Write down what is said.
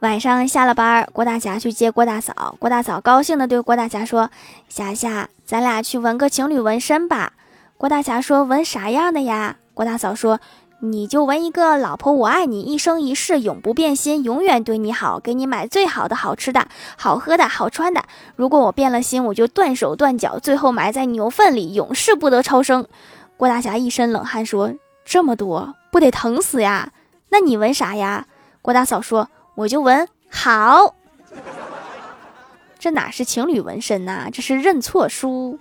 晚上下了班，郭大侠去接郭大嫂。郭大嫂高兴地对郭大侠说：“霞霞，咱俩去纹个情侣纹身吧。”郭大侠说：“纹啥样的呀？”郭大嫂说：“你就纹一个‘老婆我爱你，一生一世永不变心，永远对你好’，给你买最好的、好吃的、好喝的、好穿的。如果我变了心，我就断手断脚，最后埋在牛粪里，永世不得超生。”郭大侠一身冷汗说：“这么多，不得疼死呀？那你纹啥呀？”郭大嫂说。我就纹好，这哪是情侣纹身呐？这是认错书。